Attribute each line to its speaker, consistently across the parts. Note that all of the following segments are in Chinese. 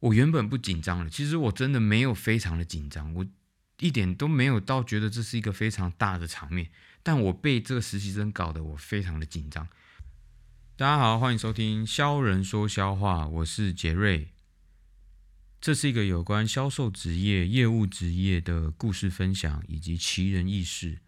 Speaker 1: 我原本不紧张了，其实我真的没有非常的紧张，我一点都没有到觉得这是一个非常大的场面，但我被这个实习生搞得我非常的紧张。大家好，欢迎收听销人说销话，我是杰瑞。这是一个有关销售职业、业务职业的故事分享以及奇人异事。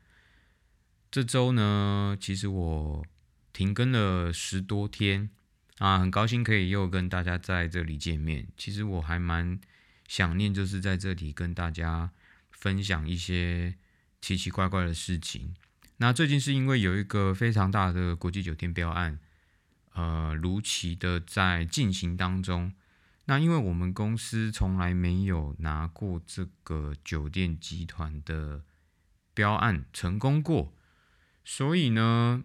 Speaker 1: 这周呢，其实我停更了十多天啊，很高兴可以又跟大家在这里见面。其实我还蛮想念，就是在这里跟大家分享一些奇奇怪怪的事情。那最近是因为有一个非常大的国际酒店标案，呃，如期的在进行当中。那因为我们公司从来没有拿过这个酒店集团的标案成功过，所以呢，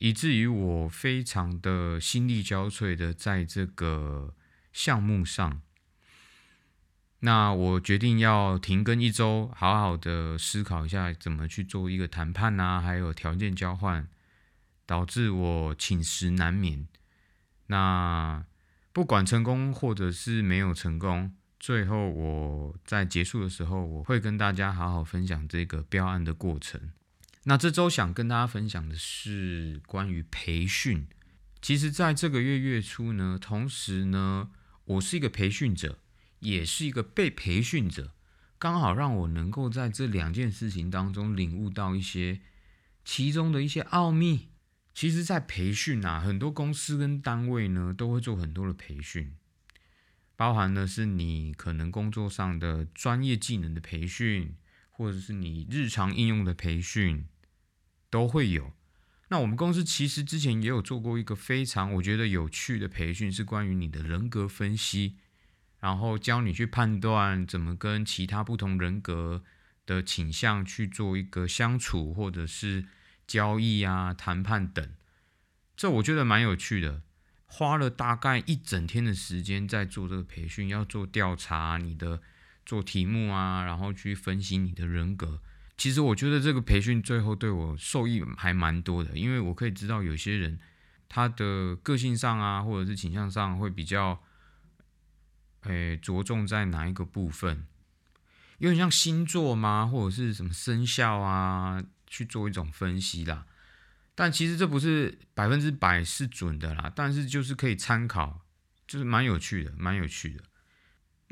Speaker 1: 以至于我非常的心力交瘁的在这个项目上。那我决定要停更一周，好好的思考一下怎么去做一个谈判啊，还有条件交换，导致我寝食难眠。那。不管成功或者是没有成功，最后我在结束的时候，我会跟大家好好分享这个标案的过程。那这周想跟大家分享的是关于培训。其实，在这个月月初呢，同时呢，我是一个培训者，也是一个被培训者，刚好让我能够在这两件事情当中领悟到一些其中的一些奥秘。其实，在培训啊，很多公司跟单位呢，都会做很多的培训，包含的是你可能工作上的专业技能的培训，或者是你日常应用的培训，都会有。那我们公司其实之前也有做过一个非常我觉得有趣的培训，是关于你的人格分析，然后教你去判断怎么跟其他不同人格的倾向去做一个相处，或者是。交易啊，谈判等，这我觉得蛮有趣的。花了大概一整天的时间在做这个培训，要做调查，你的做题目啊，然后去分析你的人格。其实我觉得这个培训最后对我受益还蛮多的，因为我可以知道有些人他的个性上啊，或者是倾向上会比较，诶着重在哪一个部分，有点像星座吗，或者是什么生肖啊？去做一种分析啦，但其实这不是百分之百是准的啦，但是就是可以参考，就是蛮有趣的，蛮有趣的。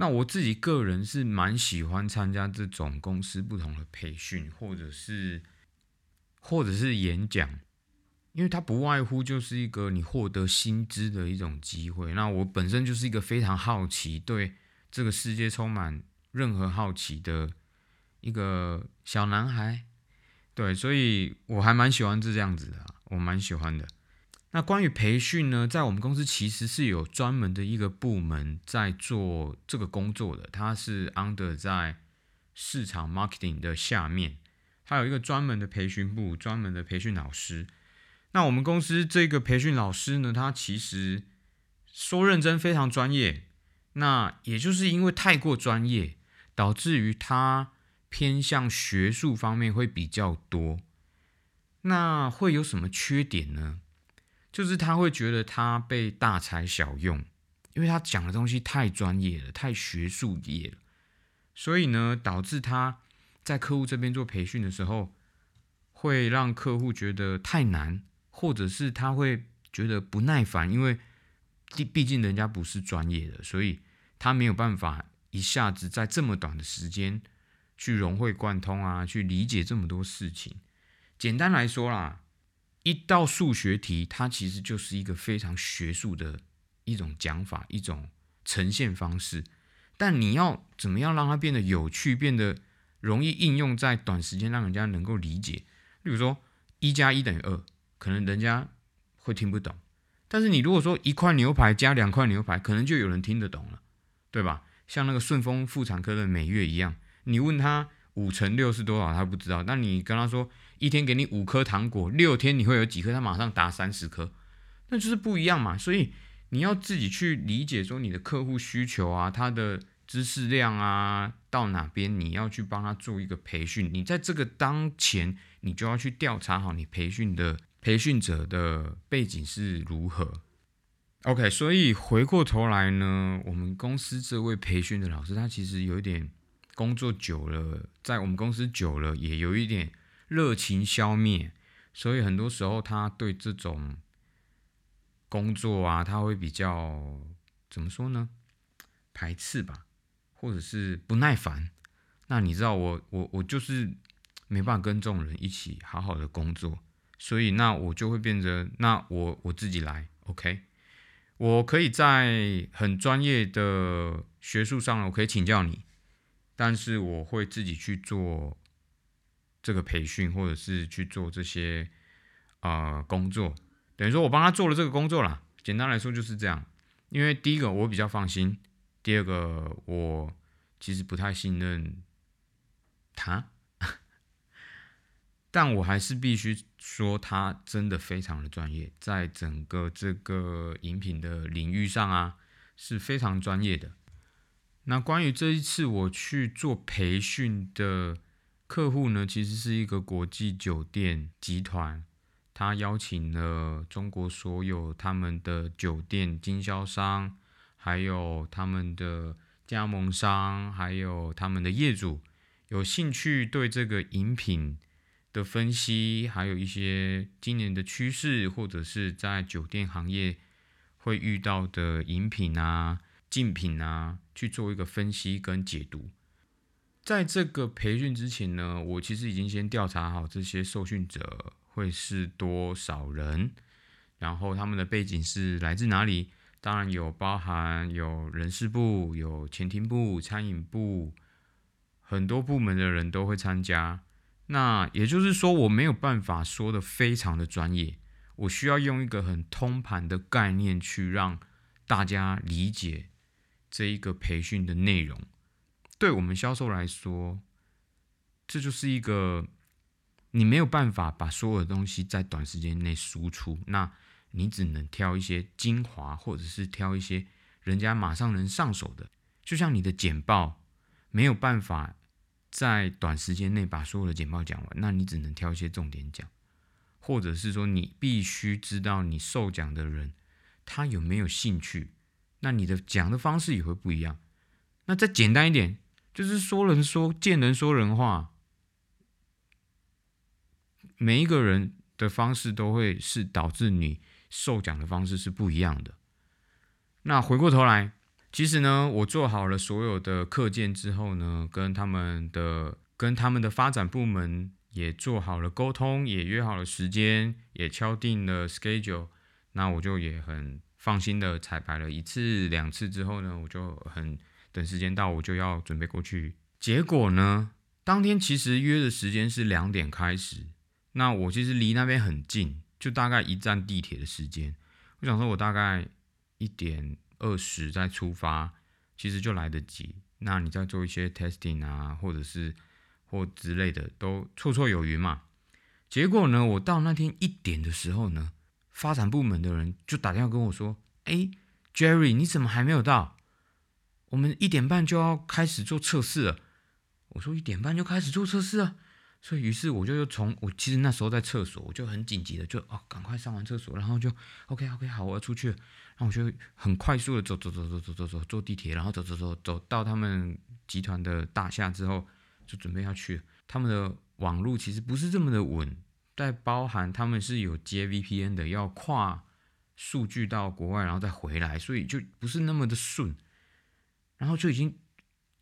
Speaker 1: 那我自己个人是蛮喜欢参加这种公司不同的培训，或者是或者是演讲，因为它不外乎就是一个你获得薪资的一种机会。那我本身就是一个非常好奇，对这个世界充满任何好奇的一个小男孩。对，所以我还蛮喜欢这样子的，我蛮喜欢的。那关于培训呢，在我们公司其实是有专门的一个部门在做这个工作的，它是 under 在市场 marketing 的下面，它有一个专门的培训部，专门的培训老师。那我们公司这个培训老师呢，他其实说认真非常专业，那也就是因为太过专业，导致于他。偏向学术方面会比较多，那会有什么缺点呢？就是他会觉得他被大材小用，因为他讲的东西太专业了，太学术业了，所以呢，导致他在客户这边做培训的时候，会让客户觉得太难，或者是他会觉得不耐烦，因为毕毕竟人家不是专业的，所以他没有办法一下子在这么短的时间。去融会贯通啊，去理解这么多事情。简单来说啦，一道数学题，它其实就是一个非常学术的一种讲法，一种呈现方式。但你要怎么样让它变得有趣，变得容易应用在短时间，让人家能够理解？例如说，一加一等于二，可能人家会听不懂。但是你如果说一块牛排加两块牛排，可能就有人听得懂了，对吧？像那个顺丰妇产科的美月一样。你问他五乘六是多少，他不知道。那你跟他说一天给你五颗糖果，六天你会有几颗？他马上答三十颗，那就是不一样嘛。所以你要自己去理解说你的客户需求啊，他的知识量啊到哪边，你要去帮他做一个培训。你在这个当前，你就要去调查好你培训的培训者的背景是如何。OK，所以回过头来呢，我们公司这位培训的老师，他其实有一点工作久了，在我们公司久了，也有一点热情消灭，所以很多时候他对这种工作啊，他会比较怎么说呢？排斥吧，或者是不耐烦。那你知道我我我就是没办法跟这种人一起好好的工作，所以那我就会变成那我我自己来，OK。我可以在很专业的学术上，我可以请教你，但是我会自己去做这个培训，或者是去做这些啊工作，等于说我帮他做了这个工作啦。简单来说就是这样，因为第一个我比较放心，第二个我其实不太信任他。但我还是必须说，他真的非常的专业，在整个这个饮品的领域上啊，是非常专业的。那关于这一次我去做培训的客户呢，其实是一个国际酒店集团，他邀请了中国所有他们的酒店经销商，还有他们的加盟商，还有他们的业主，有兴趣对这个饮品。的分析，还有一些今年的趋势，或者是在酒店行业会遇到的饮品啊、竞品啊，去做一个分析跟解读。在这个培训之前呢，我其实已经先调查好这些受训者会是多少人，然后他们的背景是来自哪里。当然有包含有人事部、有前厅部、餐饮部，很多部门的人都会参加。那也就是说，我没有办法说的非常的专业，我需要用一个很通盘的概念去让大家理解这一个培训的内容。对我们销售来说，这就是一个你没有办法把所有的东西在短时间内输出，那你只能挑一些精华，或者是挑一些人家马上能上手的，就像你的简报没有办法。在短时间内把所有的简报讲完，那你只能挑一些重点讲，或者是说你必须知道你受讲的人他有没有兴趣，那你的讲的方式也会不一样。那再简单一点，就是说人说见人说人话，每一个人的方式都会是导致你受奖的方式是不一样的。那回过头来。其实呢，我做好了所有的课件之后呢，跟他们的跟他们的发展部门也做好了沟通，也约好了时间，也敲定了 schedule。那我就也很放心的彩排了一次、两次之后呢，我就很等时间到，我就要准备过去。结果呢，当天其实约的时间是两点开始，那我其实离那边很近，就大概一站地铁的时间。我想说，我大概一点。二十再出发，其实就来得及。那你再做一些 testing 啊，或者是或之类的，都绰绰有余嘛。结果呢，我到那天一点的时候呢，发展部门的人就打电话跟我说：“哎，Jerry，你怎么还没有到？我们一点半就要开始做测试了。”我说：“一点半就开始做测试啊？”所以，于是我就又从我其实那时候在厕所，我就很紧急的就哦，赶快上完厕所，然后就 OK OK 好，我要出去。然后我就很快速的走走走走走走走坐地铁，然后走走走走到他们集团的大厦之后，就准备要去。他们的网络其实不是这么的稳，在包含他们是有接 VPN 的，要跨数据到国外然后再回来，所以就不是那么的顺。然后就已经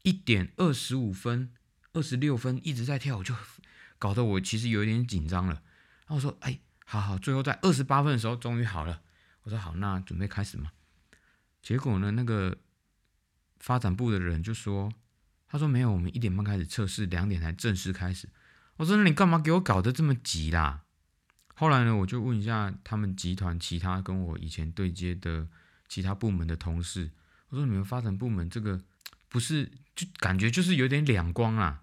Speaker 1: 一点二十五分、二十六分一直在跳，就 搞得我其实有一点紧张了。然后我说：“哎，好好。”最后在二十八分的时候终于好了。我说好，那准备开始嘛。结果呢，那个发展部的人就说：“他说没有，我们一点半开始测试，两点才正式开始。”我说：“那你干嘛给我搞得这么急啦？”后来呢，我就问一下他们集团其他跟我以前对接的其他部门的同事，我说：“你们发展部门这个不是就感觉就是有点两光啊？”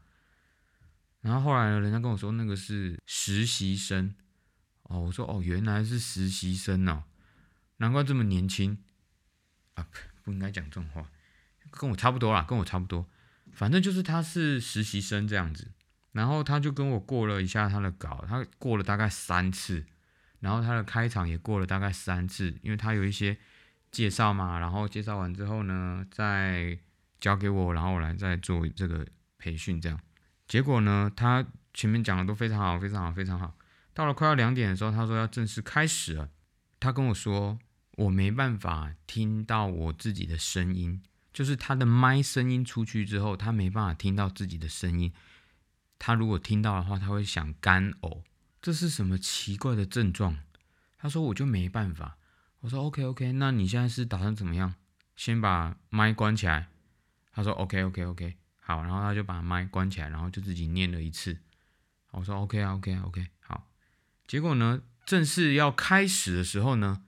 Speaker 1: 然后后来呢，人家跟我说那个是实习生。哦，我说：“哦，原来是实习生哦。”难怪这么年轻啊！不应该讲这种话，跟我差不多啦，跟我差不多。反正就是他是实习生这样子，然后他就跟我过了一下他的稿，他过了大概三次，然后他的开场也过了大概三次，因为他有一些介绍嘛，然后介绍完之后呢，再交给我，然后我来再做这个培训这样。结果呢，他前面讲的都非常好，非常好，非常好。到了快要两点的时候，他说要正式开始了。他跟我说，我没办法听到我自己的声音，就是他的麦声音出去之后，他没办法听到自己的声音。他如果听到的话，他会想干呕。这是什么奇怪的症状？他说我就没办法。我说 OK OK，那你现在是打算怎么样？先把麦关起来。他说 OK OK OK，好，然后他就把麦关起来，然后就自己念了一次。我说 OK 啊 OK OK，好。结果呢？正式要开始的时候呢，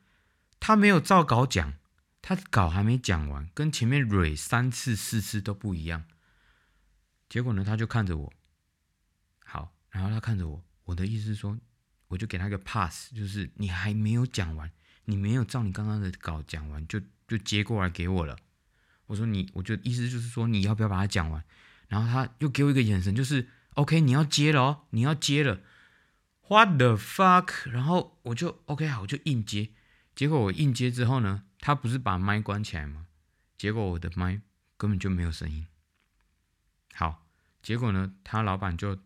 Speaker 1: 他没有照稿讲，他稿还没讲完，跟前面蕊三次四次都不一样。结果呢，他就看着我，好，然后他看着我，我的意思是说，我就给他一个 pass，就是你还没有讲完，你没有照你刚刚的稿讲完，就就接过来给我了。我说你，我就意思就是说，你要不要把它讲完？然后他又给我一个眼神，就是 OK，你要接了哦，你要接了。What the fuck？然后我就 OK 好，我就硬接。结果我硬接之后呢，他不是把麦关起来吗？结果我的麦根本就没有声音。好，结果呢，他老板就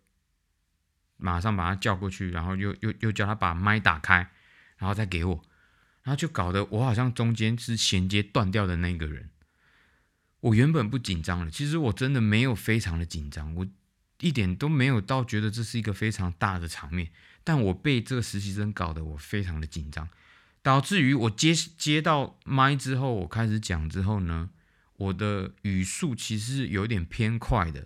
Speaker 1: 马上把他叫过去，然后又又又叫他把麦打开，然后再给我，然后就搞得我好像中间是衔接断掉的那个人。我原本不紧张了，其实我真的没有非常的紧张，我一点都没有到觉得这是一个非常大的场面。但我被这个实习生搞得我非常的紧张，导致于我接接到麦之后，我开始讲之后呢，我的语速其实有点偏快的。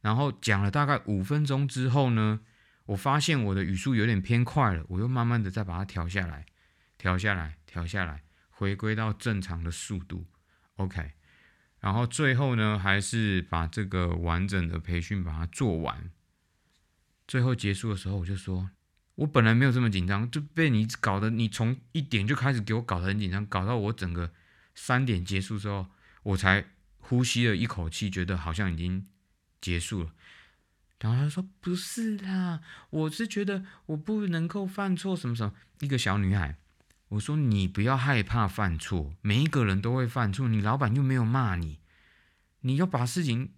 Speaker 1: 然后讲了大概五分钟之后呢，我发现我的语速有点偏快了，我又慢慢的再把它调下来，调下来，调下来，回归到正常的速度。OK，然后最后呢，还是把这个完整的培训把它做完。最后结束的时候，我就说。我本来没有这么紧张，就被你搞得，你从一点就开始给我搞得很紧张，搞到我整个三点结束之后，我才呼吸了一口气，觉得好像已经结束了。然后他说：“不是啦，我是觉得我不能够犯错，什么什么。”一个小女孩，我说：“你不要害怕犯错，每一个人都会犯错，你老板又没有骂你，你要把事情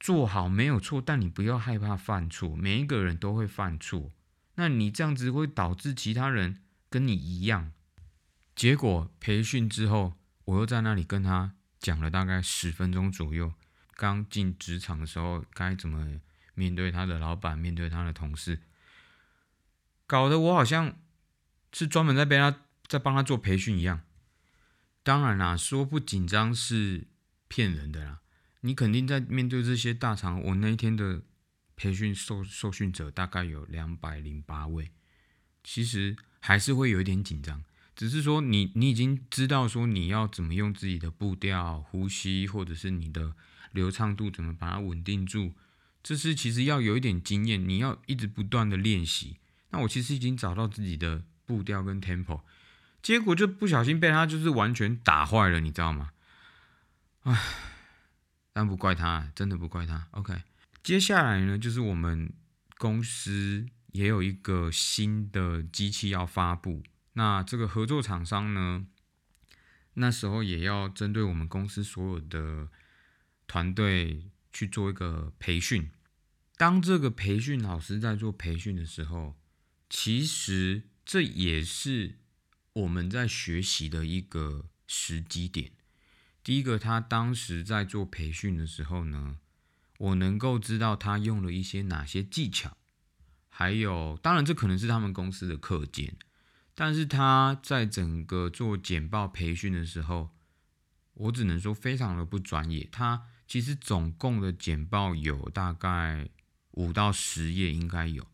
Speaker 1: 做好，没有错，但你不要害怕犯错，每一个人都会犯错。”那你这样子会导致其他人跟你一样，结果培训之后，我又在那里跟他讲了大概十分钟左右，刚进职场的时候该怎么面对他的老板，面对他的同事，搞得我好像是专门在被他在帮他做培训一样。当然啦，说不紧张是骗人的啦，你肯定在面对这些大厂，我那一天的。培训受受训者大概有两百零八位，其实还是会有一点紧张，只是说你你已经知道说你要怎么用自己的步调、呼吸，或者是你的流畅度怎么把它稳定住，这是其实要有一点经验，你要一直不断的练习。那我其实已经找到自己的步调跟 tempo，结果就不小心被他就是完全打坏了，你知道吗？唉，但不怪他，真的不怪他。OK。接下来呢，就是我们公司也有一个新的机器要发布。那这个合作厂商呢，那时候也要针对我们公司所有的团队去做一个培训。当这个培训老师在做培训的时候，其实这也是我们在学习的一个时机点。第一个，他当时在做培训的时候呢。我能够知道他用了一些哪些技巧，还有，当然这可能是他们公司的课件，但是他在整个做简报培训的时候，我只能说非常的不专业。他其实总共的简报有大概五到十页应该有，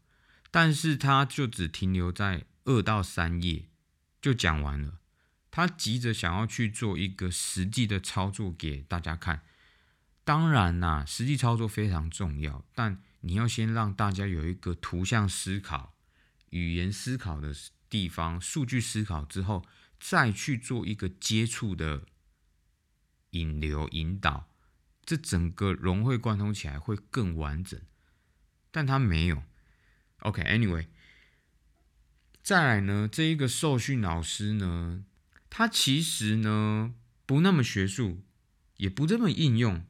Speaker 1: 但是他就只停留在二到三页就讲完了。他急着想要去做一个实际的操作给大家看。当然啦，实际操作非常重要，但你要先让大家有一个图像思考、语言思考的地方，数据思考之后，再去做一个接触的引流引导，这整个融会贯通起来会更完整。但他没有。OK，Anyway，再来呢，这一个受训老师呢，他其实呢不那么学术，也不这么应用。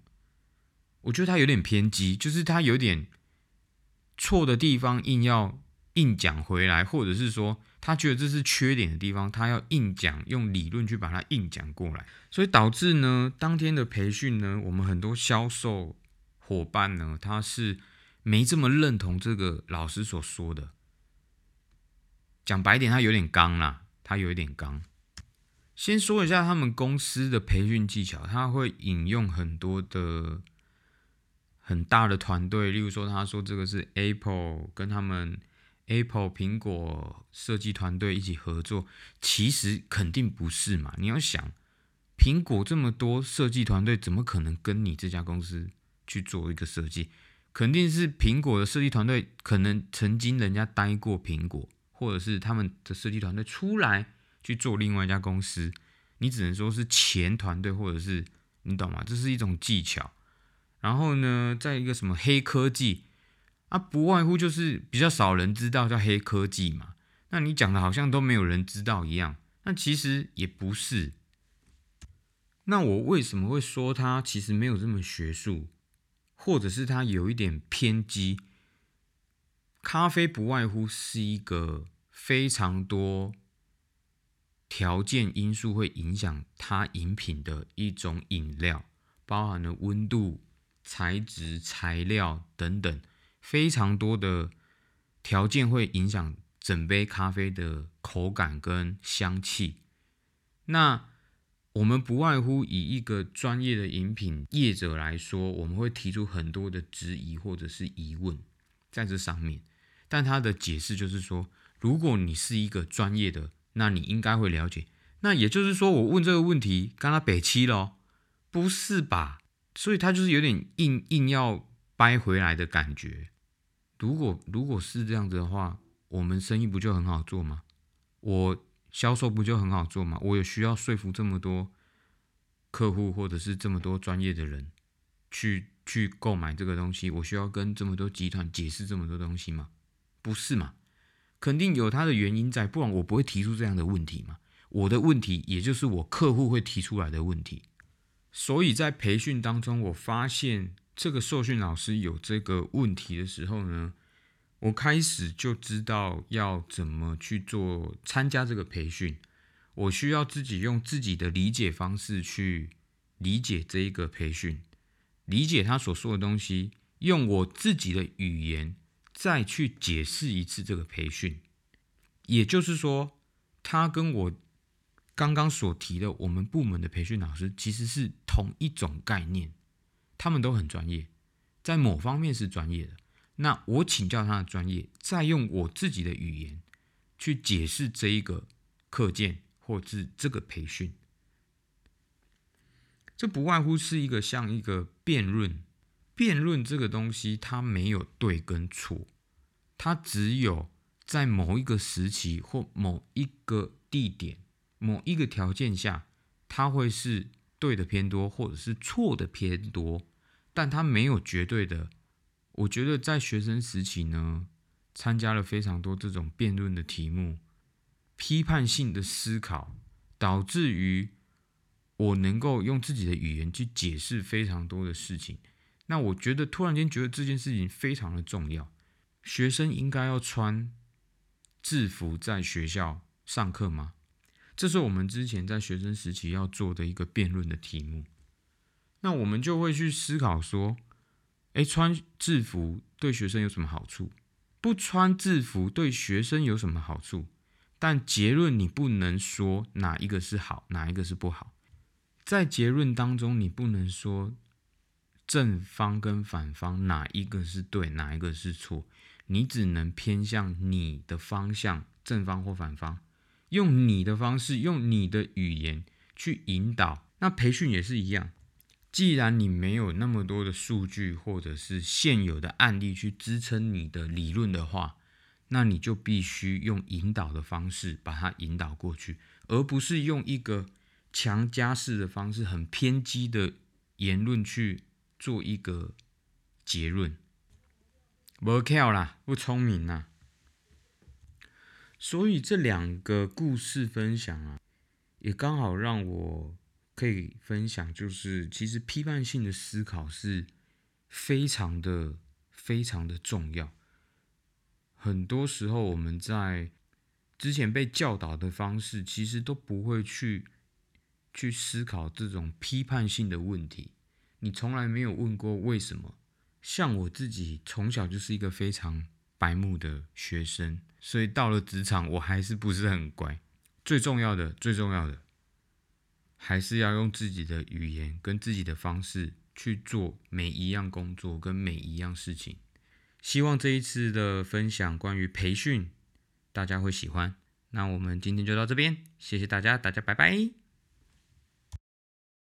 Speaker 1: 我觉得他有点偏激，就是他有点错的地方硬要硬讲回来，或者是说他觉得这是缺点的地方，他要硬讲，用理论去把它硬讲过来，所以导致呢，当天的培训呢，我们很多销售伙伴呢，他是没这么认同这个老师所说的。讲白点，他有点刚啦，他有一点刚。先说一下他们公司的培训技巧，他会引用很多的很大的团队，例如说，他说这个是 Apple 跟他们 Apple 苹果设计团队一起合作，其实肯定不是嘛。你要想，苹果这么多设计团队，怎么可能跟你这家公司去做一个设计？肯定是苹果的设计团队，可能曾经人家待过苹果。或者是他们的设计团队出来去做另外一家公司，你只能说是前团队，或者是你懂吗？这是一种技巧。然后呢，在一个什么黑科技啊，不外乎就是比较少人知道叫黑科技嘛。那你讲的好像都没有人知道一样，那其实也不是。那我为什么会说它其实没有这么学术，或者是它有一点偏激？咖啡不外乎是一个非常多条件因素会影响它饮品的一种饮料，包含了温度、材质、材料等等，非常多的条件会影响整杯咖啡的口感跟香气。那我们不外乎以一个专业的饮品业者来说，我们会提出很多的质疑或者是疑问在这上面。但他的解释就是说，如果你是一个专业的，那你应该会了解。那也就是说，我问这个问题，刚他北七咯，不是吧？所以他就是有点硬硬要掰回来的感觉。如果如果是这样子的话，我们生意不就很好做吗？我销售不就很好做吗？我有需要说服这么多客户，或者是这么多专业的人去去购买这个东西，我需要跟这么多集团解释这么多东西吗？不是嘛？肯定有它的原因在，不然我不会提出这样的问题嘛。我的问题，也就是我客户会提出来的问题。所以在培训当中，我发现这个受训老师有这个问题的时候呢，我开始就知道要怎么去做参加这个培训。我需要自己用自己的理解方式去理解这一个培训，理解他所说的东西，用我自己的语言。再去解释一次这个培训，也就是说，他跟我刚刚所提的我们部门的培训老师其实是同一种概念，他们都很专业，在某方面是专业的。那我请教他的专业，再用我自己的语言去解释这一个课件或是这个培训，这不外乎是一个像一个辩论。辩论这个东西，它没有对跟错，它只有在某一个时期或某一个地点、某一个条件下，它会是对的偏多，或者是错的偏多，但它没有绝对的。我觉得在学生时期呢，参加了非常多这种辩论的题目，批判性的思考，导致于我能够用自己的语言去解释非常多的事情。那我觉得突然间觉得这件事情非常的重要，学生应该要穿制服在学校上课吗？这是我们之前在学生时期要做的一个辩论的题目。那我们就会去思考说，哎，穿制服对学生有什么好处？不穿制服对学生有什么好处？但结论你不能说哪一个是好，哪一个是不好。在结论当中，你不能说。正方跟反方哪一个是对，哪一个是错？你只能偏向你的方向，正方或反方，用你的方式，用你的语言去引导。那培训也是一样，既然你没有那么多的数据或者是现有的案例去支撑你的理论的话，那你就必须用引导的方式把它引导过去，而不是用一个强加式的方式，很偏激的言论去。做一个结论，不巧啦，不聪明啦。所以这两个故事分享啊，也刚好让我可以分享，就是其实批判性的思考是非常的、非常的重要。很多时候我们在之前被教导的方式，其实都不会去去思考这种批判性的问题。你从来没有问过为什么？像我自己从小就是一个非常白目的学生，所以到了职场我还是不是很乖。最重要的，最重要的，还是要用自己的语言跟自己的方式去做每一样工作跟每一样事情。希望这一次的分享关于培训，大家会喜欢。那我们今天就到这边，谢谢大家，大家拜拜。